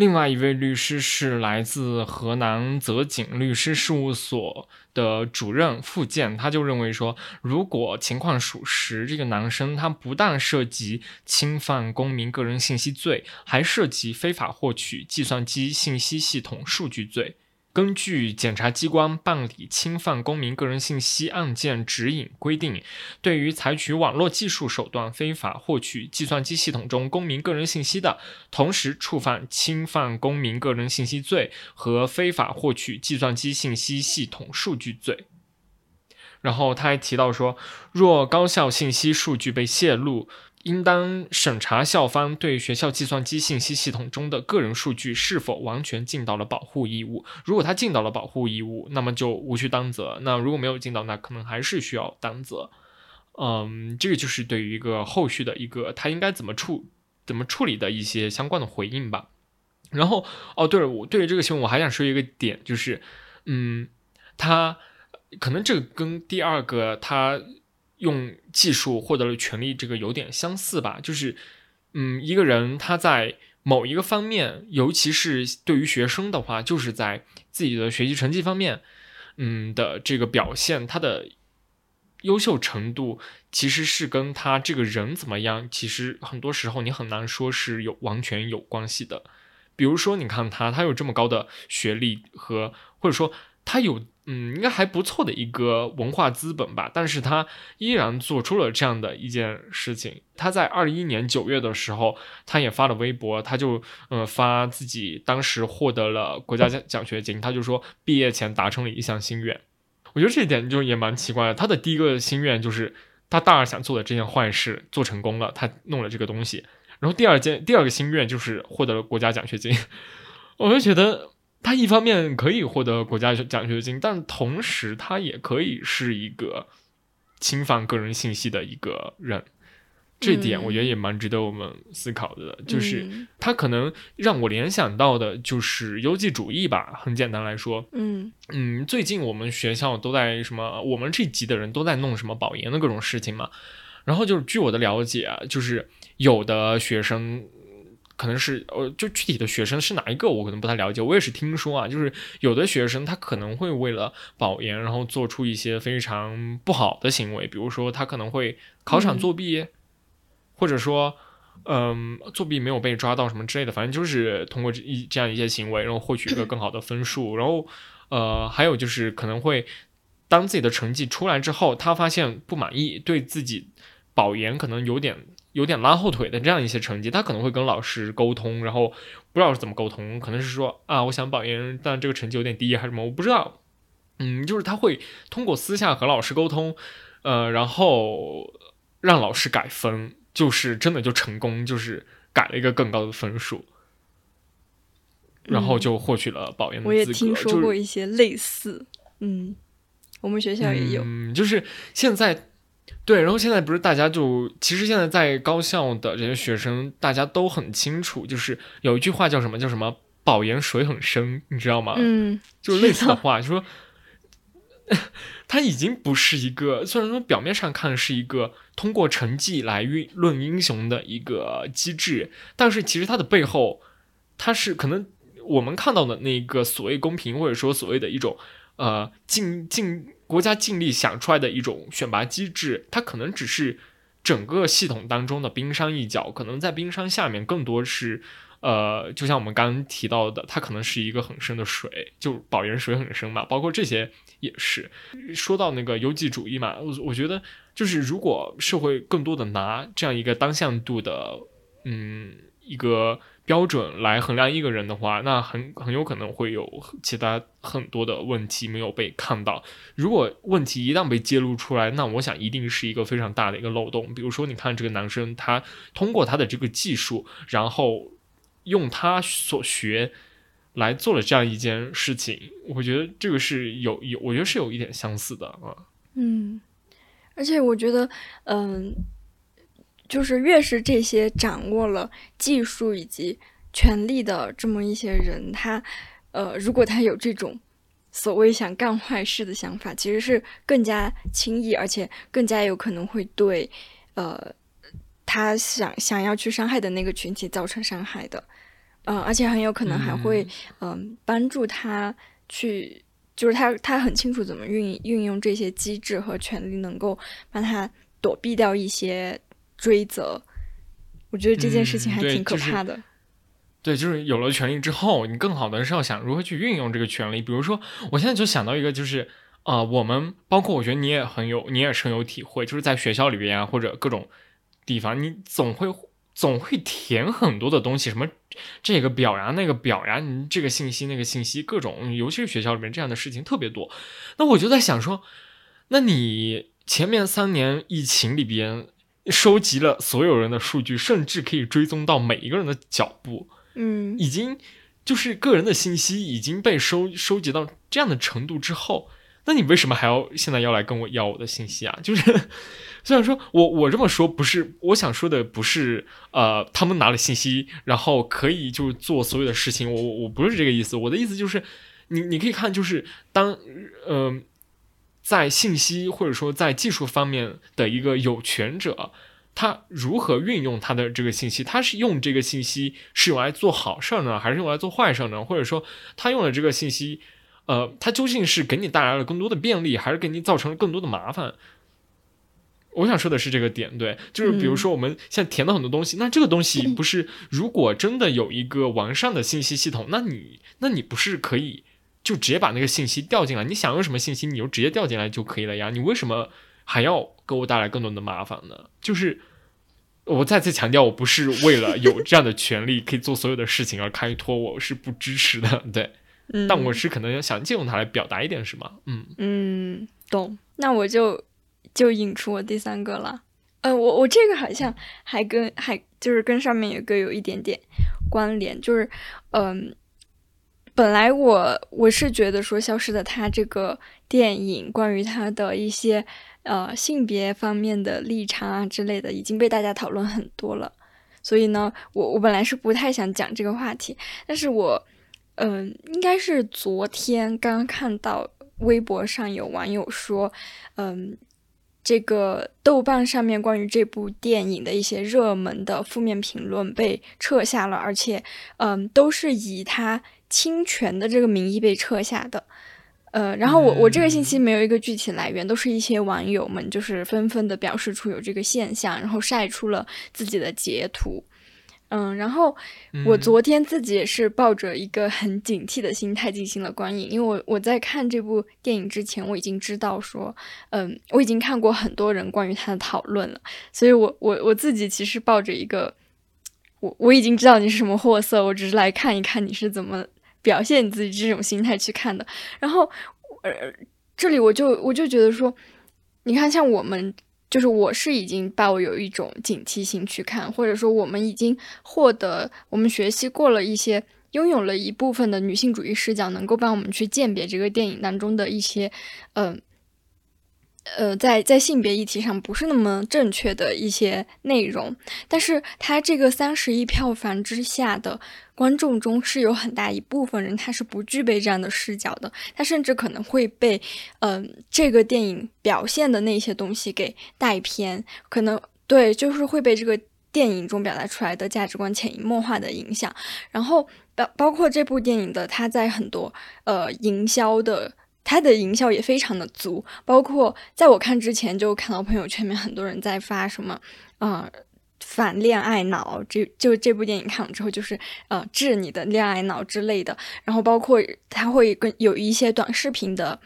另外一位律师是来自河南泽景律师事务所的主任付建，他就认为说，如果情况属实，这个男生他不但涉及侵犯公民个人信息罪，还涉及非法获取计算机信息系统数据罪。根据检察机关办理侵犯公民个人信息案件指引规定，对于采取网络技术手段非法获取计算机系统中公民个人信息的，同时触犯侵犯公民个人信息罪和非法获取计算机信息系统数据罪。然后他还提到说，若高校信息数据被泄露。应当审查校方对学校计算机信息系统中的个人数据是否完全尽到了保护义务。如果他尽到了保护义务，那么就无需担责；那如果没有尽到，那可能还是需要担责。嗯，这个就是对于一个后续的一个他应该怎么处怎么处理的一些相关的回应吧。然后，哦，对了，我对于这个新闻我还想说一个点，就是，嗯，他可能这个跟第二个他。用技术获得了权利，这个有点相似吧？就是，嗯，一个人他在某一个方面，尤其是对于学生的话，就是在自己的学习成绩方面，嗯的这个表现，他的优秀程度，其实是跟他这个人怎么样，其实很多时候你很难说是有完全有关系的。比如说，你看他，他有这么高的学历和，或者说他有。嗯，应该还不错的一个文化资本吧，但是他依然做出了这样的一件事情。他在二一年九月的时候，他也发了微博，他就呃发自己当时获得了国家奖奖学金，他就说毕业前达成了一项心愿。我觉得这一点就也蛮奇怪的。他的第一个心愿就是他大二想做的这件坏事做成功了，他弄了这个东西。然后第二件第二个心愿就是获得了国家奖学金，我就觉得。他一方面可以获得国家奖学金，但同时他也可以是一个侵犯个人信息的一个人。这点我觉得也蛮值得我们思考的，就是嗯它可能让我联想到的就是优绩主义吧。很简单来说，嗯嗯，最近我们学校都在什么，我们这级的人都在弄什么保研的各种事情嘛。然后就是据我的了解啊，就是有的学生可能是呃，就具体的学生是哪一个，我可能不太了解。我也是听说啊，就是有的学生他可能会为了保研，然后做出一些非常不好的行为，比如说他可能会考场作弊，或者说。嗯，作弊没有被抓到什么之类的，反正就是通过这一这样一些行为，然后获取一个更好的分数，然后呃，还有就是可能会当自己的成绩出来之后，他发现不满意，对自己保研可能有点有点拉后腿的这样一些成绩，他可能会跟老师沟通，然后不知道是怎么沟通，可能是说啊，我想保研，但这个成绩有点低还是什么，我不知道。嗯，就是他会通过私下和老师沟通，呃，然后让老师改分，就是真的就成功，就是改了一个更高的分数。然后就获取了保研的资格我也。听说过一些类似，嗯，我们学校也有，嗯，就是现在，对，然后现在不是大家就其实现在在高校的这些学生，大家都很清楚，就是有一句话叫什么叫什么“保研水很深”，你知道吗？嗯，就是类似的话，就说 他已经不是一个，虽然说表面上看是一个通过成绩来运论英雄的一个机制，但是其实它的背后，它是可能我们看到的那个所谓公平，或者说所谓的一种呃尽尽国家尽力想出来的一种选拔机制，它可能只是整个系统当中的冰山一角，可能在冰山下面更多是。呃，就像我们刚刚提到的，它可能是一个很深的水，就保研水很深嘛，包括这些也是。说到那个优绩主义嘛，我我觉得就是如果社会更多的拿这样一个单向度的，嗯，一个标准来衡量一个人的话，那很很有可能会有其他很多的问题没有被看到。如果问题一旦被揭露出来，那我想一定是一个非常大的一个漏洞。比如说，你看这个男生，他通过他的这个技术，然后。用他所学来做了这样一件事情，我觉得这个是有有，我觉得是有一点相似的啊。嗯，而且我觉得，嗯，就是越是这些掌握了技术以及权力的这么一些人，他，呃，如果他有这种所谓想干坏事的想法，其实是更加轻易，而且更加有可能会对，呃。他想想要去伤害的那个群体造成伤害的，嗯、呃，而且很有可能还会嗯、呃、帮助他去，就是他他很清楚怎么运运用这些机制和权利，能够帮他躲避掉一些追责。我觉得这件事情还挺可怕的。对，就是有了权利之后，你更好的是要想如何去运用这个权利。比如说，我现在就想到一个，就是啊、呃我们包括我觉得你也很有，你也深有体会，就是在学校里边啊，或者各种地方，你总会总会填很多的东西，什么这个表呀、那个表呀，你这个信息、那个信息，各种，尤其是学校里面这样的事情特别多。那我就在想说，那你前面三年疫情里边收集了所有人的数据，甚至可以追踪到每一个人的脚步，嗯。已经就是个人的信息已经被收收集到这样的程度之后，那你为什么还要现在要来跟我要我的信息啊？就是虽然说我我这么说不是我想说的不是呃他们拿了信息然后可以就做所有的事情，我我我不是这个意思，我的意思就是你你可以看就是当呃在信息或者说在技术方面的一个有权者。他如何运用他的这个信息？他是用这个信息是用来做好事儿呢，还是用来做坏事儿呢？或者说，他用了这个信息，呃，他究竟是给你带来了更多的便利，还是给你造成了更多的麻烦？我想说的是这个点，对，就是比如说我们现在填了很多东西，那这个东西不是如果真的有一个完善的信息系统，那你那你不是可以就直接把那个信息调进来？你想用什么信息，你就直接调进来就可以了呀？你为什么还要给我带来更多的麻烦呢？就是我再次强调，我不是为了有这样的权利 可以做所有的事情而开脱，我是不支持的，对。嗯，但我是可能想借用它来表达一点什么，嗯嗯，懂。那我就就引出我第三个了。呃，我我这个好像还跟还就是跟上面有个有一点点关联，就是嗯、本来我我是觉得说《消失的她》这个电影关于她的一些呃性别方面的立场啊之类的，已经被大家讨论很多了。所以呢，我我本来是不太想讲这个话题，但是我，嗯，应该是昨天刚看到微博上有网友说，嗯，这个豆瓣上面关于这部电影的一些热门的负面评论被撤下了，而且，嗯，都是以他侵权的这个名义被撤下的。呃，然后我我这个信息没有一个具体来源，都是一些网友们就是纷纷的表示出有这个现象，然后晒出了自己的截图。嗯，然后我昨天自己也是抱着一个很警惕的心态进行了观影，因为我我在看这部电影之前，我已经知道说，嗯，我已经看过很多人关于他的讨论了，所以我我我自己其实抱着一个，我我已经知道你是什么货色，我只是来看一看你是怎么。表现你自己这种心态去看的，然后，呃，这里我就我就觉得说，你看，像我们，就是我是已经抱有一种警惕性去看，或者说我们已经获得，我们学习过了一些，拥有了一部分的女性主义视角，能够帮我们去鉴别这个电影当中的一些，嗯。呃，在在性别议题上不是那么正确的一些内容，但是它这个三十亿票房之下的观众中是有很大一部分人他是不具备这样的视角的，他甚至可能会被嗯这个电影表现的那些东西给带偏，可能对就是会被这个电影中表达出来的价值观潜移默化的影响，然后包包括这部电影的它在很多呃营销的。它的营销也非常的足，包括在我看之前就看到朋友圈里面很多人在发什么，啊，反恋爱脑，这就这部电影看了之后就是呃治你的恋爱脑之类的，然后包括他会跟有一些短视频的。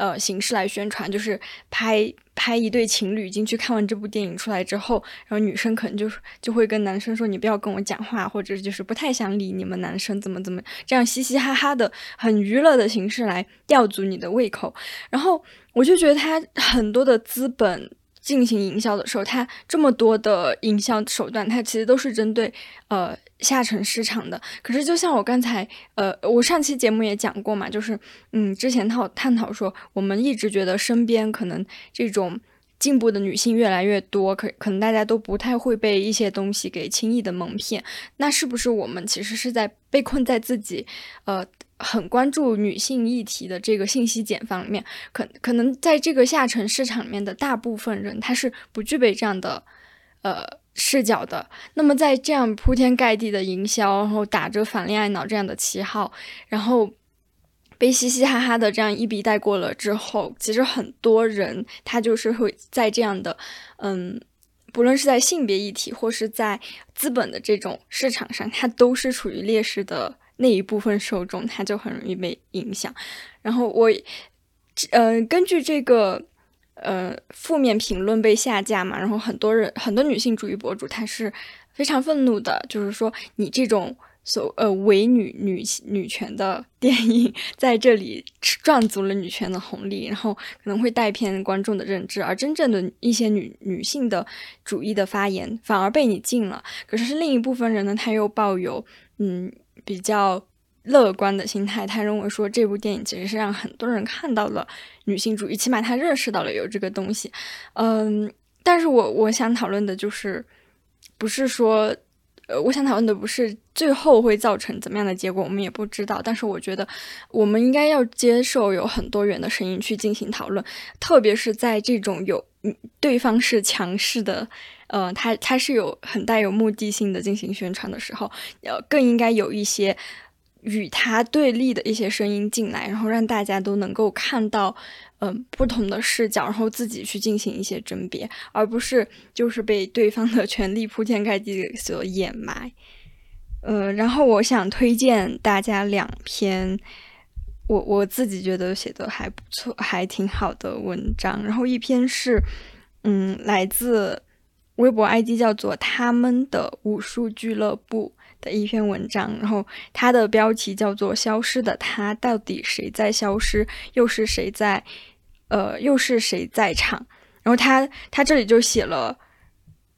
呃，形式来宣传，就是拍拍一对情侣进去看完这部电影出来之后，然后女生可能就就会跟男生说：“你不要跟我讲话，或者就是不太想理你们男生，怎么怎么这样嘻嘻哈哈的，很娱乐的形式来吊足你的胃口。”然后我就觉得他很多的资本。进行营销的时候，它这么多的营销手段，它其实都是针对呃下沉市场的。可是，就像我刚才呃，我上期节目也讲过嘛，就是嗯，之前讨探讨说，我们一直觉得身边可能这种进步的女性越来越多，可可能大家都不太会被一些东西给轻易的蒙骗。那是不是我们其实是在被困在自己呃？很关注女性议题的这个信息茧房里面，可可能在这个下沉市场里面的大部分人，他是不具备这样的呃视角的。那么在这样铺天盖地的营销，然后打着反恋爱脑这样的旗号，然后被嘻嘻哈哈的这样一笔带过了之后，其实很多人他就是会在这样的嗯，不论是在性别议题或是在资本的这种市场上，他都是处于劣势的。那一部分受众，他就很容易被影响。然后我，呃，根据这个，呃，负面评论被下架嘛，然后很多人，很多女性主义博主，他是非常愤怒的，就是说你这种所呃伪女女女权的 电影，在这里赚足了女权的红利，然后可能会带偏观众的认知，而真正的一些女女性的主义的发言反而被你禁了。可是另一部分人呢，他又抱有嗯。比较乐观的心态，他认为说这部电影其实是让很多人看到了女性主义，起码他认识到了有这个东西。嗯，但是我我想讨论的就是，不是说，呃，我想讨论的不是最后会造成怎么样的结果，我们也不知道。但是我觉得我们应该要接受有很多元的声音去进行讨论，特别是在这种有对方是强势的。呃，他他是有很带有目的性的进行宣传的时候，呃，更应该有一些与他对立的一些声音进来，然后让大家都能够看到，嗯，不同的视角，然后自己去进行一些甄别，而不是就是被对方的权力铺天盖地所掩埋。呃，然后我想推荐大家两篇我我自己觉得写的还不错，还挺好的文章，然后一篇是，嗯，来自。微博 ID 叫做他们的武术俱乐部的一篇文章，然后它的标题叫做“消失的他”，到底谁在消失，又是谁在，呃，又是谁在场？然后他他这里就写了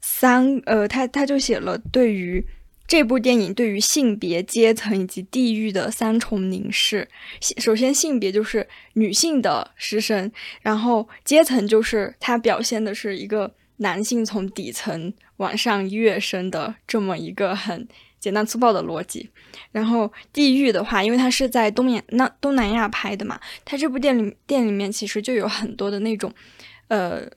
三，呃，他他就写了对于这部电影对于性别、阶层以及地域的三重凝视。首先，性别就是女性的失身，然后阶层就是它表现的是一个男性从底层往上跃升的这么一个很简单粗暴的逻辑。然后地域的话，因为它是在东亚那东南亚拍的嘛，它这部电里店里面其实就有很多的那种，呃。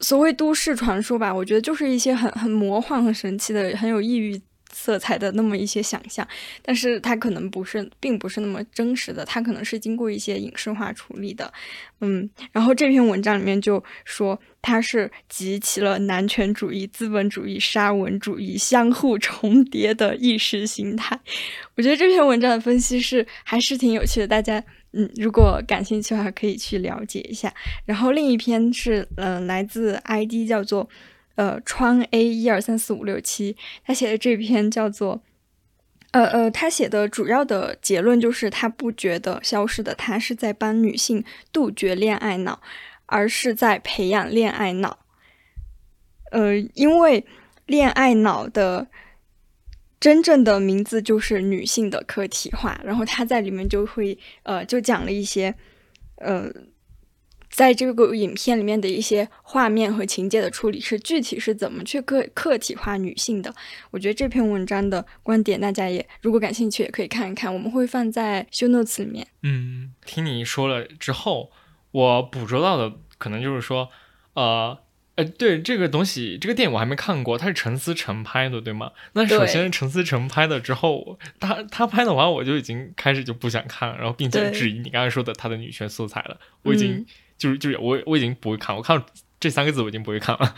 所谓都市传说吧，我觉得就是一些很很魔幻、很神奇的、很有异域色彩的那么一些想象，但是它可能不是，并不是那么真实的，它可能是经过一些影视化处理的。嗯，然后这篇文章里面就说它是集齐了男权主义、资本主义、沙文主义相互重叠的意识形态。我觉得这篇文章的分析是还是挺有趣的，大家。嗯，如果感兴趣的话，可以去了解一下。然后另一篇是，嗯，来自 ID 叫做，呃，川 A 一二三四五六七，他写的这篇叫做，呃呃，他写的主要的结论就是，他不觉得消失的他是在帮女性杜绝恋爱脑，而是在培养恋爱脑。呃，因为恋爱脑的。真正的名字就是女性的客体化，然后他在里面就会呃，就讲了一些呃，在这个影片里面的一些画面和情节的处理是具体是怎么去个客体化女性的。我觉得这篇文章的观点大家也如果感兴趣也可以看一看，我们会放在 show notes 里面。嗯，听你说了之后，我捕捉到的可能就是说，呃。呃，对这个东西，这个电影我还没看过，它是陈思诚拍的，对吗？那首先陈思诚拍的之后，他他拍的完，我就已经开始就不想看了，然后并且质疑你刚才说的他的女权素材了。我已经就是就是我我已经不会看，我看到这三个字我已经不会看了。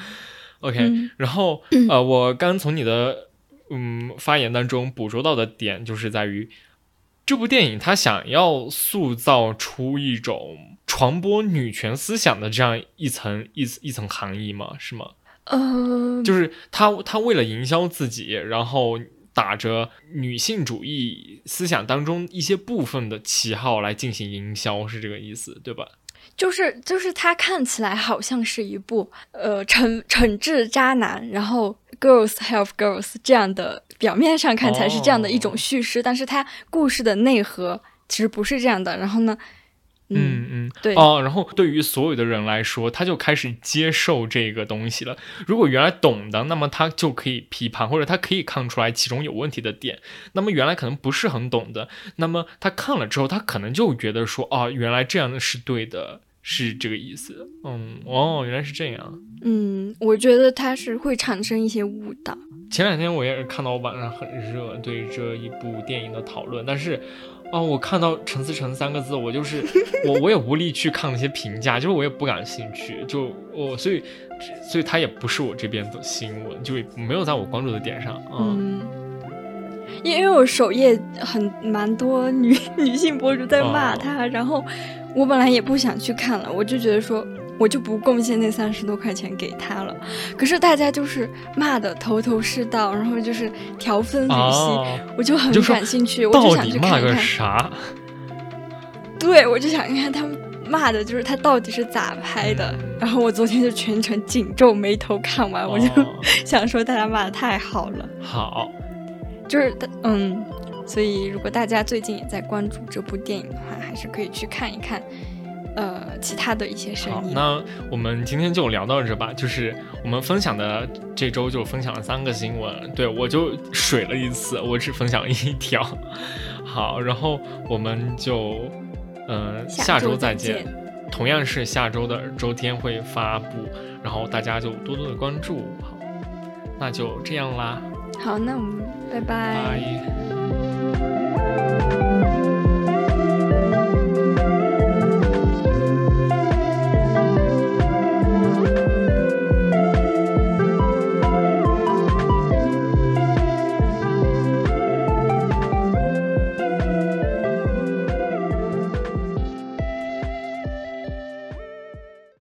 OK，然后呃，我刚从你的嗯发言当中捕捉到的点就是在于。这部电影它想要塑造出一种传播女权思想的这样一层一一层含义吗？是吗？呃，就是他他为了营销自己，然后打着女性主义思想当中一些部分的旗号来进行营销，是这个意思对吧？就是就是他看起来好像是一部呃惩惩治渣男，然后 girls help girls 这样的。表面上看起来是这样的一种叙事，但是它故事的内核其实不是这样的。然后呢，嗯嗯，对哦，然后对于所有的人来说，他就开始接受这个东西了。如果原来懂的，那么他就可以批判，或者他可以看出来其中有问题的点。那么原来可能不是很懂的，那么他看了之后，他可能就觉得说，哦，原来这样的是对的。是这个意思，嗯，哦，原来是这样，嗯，我觉得它是会产生一些误导。前两天我也是看到网上很热对这一部电影的讨论，但是，哦，我看到陈思诚三个字，我就是 我我也无力去看那些评价，就是我也不感兴趣，就我所以所以他也不是我这边的新闻，就没有在我关注的点上，嗯，因为我首页很蛮多女女性博主在骂他，然后。我本来也不想去看了，我就觉得说，我就不贡献那三十多块钱给他了。可是大家就是骂的头头是道，然后就是条分缕析，我就很感兴趣，我就想去看看。啥？对，我就想看看他们骂的，就是他到底是咋拍的。然后我昨天就全程紧皱眉头看完，我就 想说大家骂的太好了。好，就是嗯。所以，如果大家最近也在关注这部电影的话，还是可以去看一看，呃，其他的一些声音。那我们今天就聊到这吧。就是我们分享的这周就分享了三个新闻，对我就水了一次，我只分享了一条。好，然后我们就嗯下周再见，同样是下周的周天会发布，然后大家就多多的关注。好，那就这样啦。好，那我们拜拜。